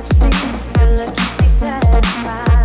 perhaps we never can satisfied.